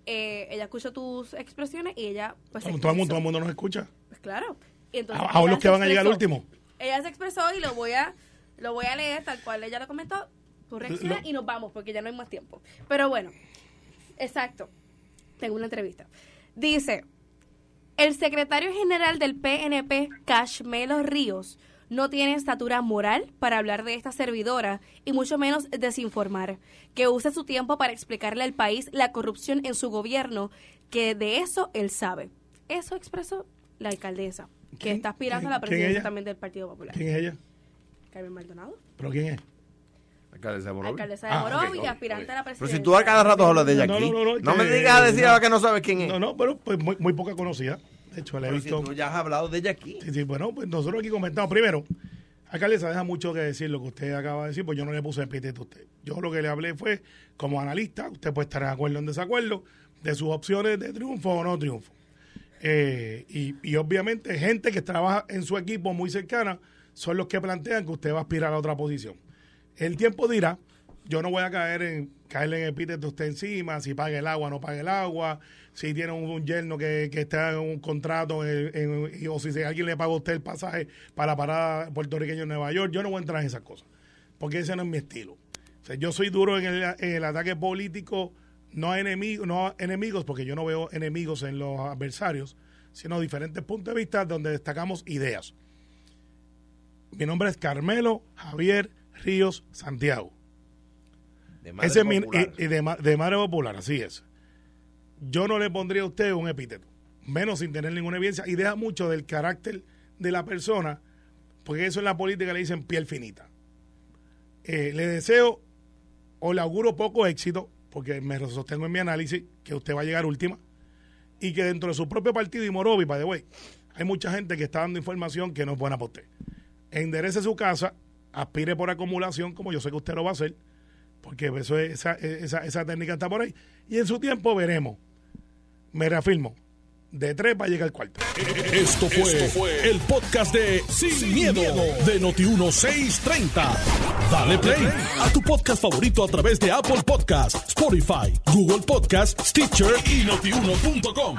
Speaker 2: Eh, ella escuchó tus expresiones y ella pues
Speaker 3: Todo, todo el mundo, todo el mundo nos escucha.
Speaker 2: Pues claro. Y entonces
Speaker 3: Aún
Speaker 2: ella
Speaker 3: los que
Speaker 2: se
Speaker 3: van a llegar al
Speaker 2: expresó.
Speaker 3: último.
Speaker 2: Ella se expresó y lo voy a lo voy a leer tal cual ella lo comentó. Tú reaccionas
Speaker 3: Lo-
Speaker 2: y nos vamos porque ya no hay más tiempo. Pero bueno, exacto. Tengo una entrevista. Dice, el secretario general del PNP, Cashmelo Ríos, no tiene estatura moral para hablar de esta servidora y mucho menos desinformar. Que use su tiempo para explicarle al país la corrupción en su gobierno, que de eso él sabe. Eso expresó la alcaldesa, que está aspirando a la
Speaker 3: ¿Quién
Speaker 2: presidencia también del Partido Popular.
Speaker 3: ¿Quién es ella?
Speaker 2: Carmen Maldonado,
Speaker 3: ¿Pero quién es?
Speaker 4: Alcaldesa de Morovis.
Speaker 2: alcaldesa de
Speaker 3: Ah,
Speaker 2: Morovis y aspirante a la
Speaker 4: Pero
Speaker 2: presidencia.
Speaker 4: si tú a cada rato hablas de ella
Speaker 3: No,
Speaker 4: aquí,
Speaker 3: no, no, no,
Speaker 4: no me
Speaker 3: que-
Speaker 4: digas a decir ahora que no sabes quién es.
Speaker 3: No, no, pero pues, muy, muy poca conocida. De hecho, la he
Speaker 4: Pero si
Speaker 3: visto.
Speaker 4: tú ya has hablado de ella aquí.
Speaker 3: Sí, sí, bueno, pues nosotros aquí comentamos. Primero, alcaldesa, deja mucho que decir lo que usted acaba de decir, pues yo no le puse epíteto a usted. Yo lo que le hablé fue, como analista, usted puede estar de acuerdo o en desacuerdo de sus opciones de triunfo o no triunfo. Eh, y, y obviamente, gente que trabaja en su equipo muy cercana son los que plantean que usted va a aspirar a otra posición. El tiempo dirá, yo no voy a caer en caerle en epíteto usted encima, si paga el agua no paga el agua, si tiene un, yerno que, que está en un contrato o si alguien le paga a usted el pasaje para la parada puertorriqueño en Nueva York, yo no voy a entrar en esas cosas, porque ese no es mi estilo. Yo soy duro en el, en el ataque político, no a, enemigos, no a enemigos, porque yo no veo enemigos en los adversarios, sino diferentes puntos de vista donde destacamos ideas. Mi nombre es Carmelo Javier Ríos Santiago.
Speaker 4: De madre
Speaker 3: Ese mi,
Speaker 4: popular.
Speaker 3: y- y de, ma- de madre popular, así es. Yo no le pondría a usted un epíteto, menos sin tener ninguna evidencia, y deja mucho del carácter de la persona, porque eso en la política le dicen piel finita. Eh, le deseo o le auguro poco éxito, porque me sostengo en mi análisis que usted va a llegar última, y que dentro de su propio partido y Morovi, by the way, hay mucha gente que está dando información que no es buena para usted. Enderece su casa, aspire por acumulación, como yo sé que usted lo va a hacer, porque eso es- esa, esa, esa técnica está por ahí. Y en su tiempo veremos. Me reafirmo. De tres va a llegar al cuarto.
Speaker 1: Esto fue, el podcast de Sin, miedo, de Noti1630. Dale play a tu podcast favorito a través de Apple Podcasts, Spotify, Google Podcasts, Stitcher y notiuno.com.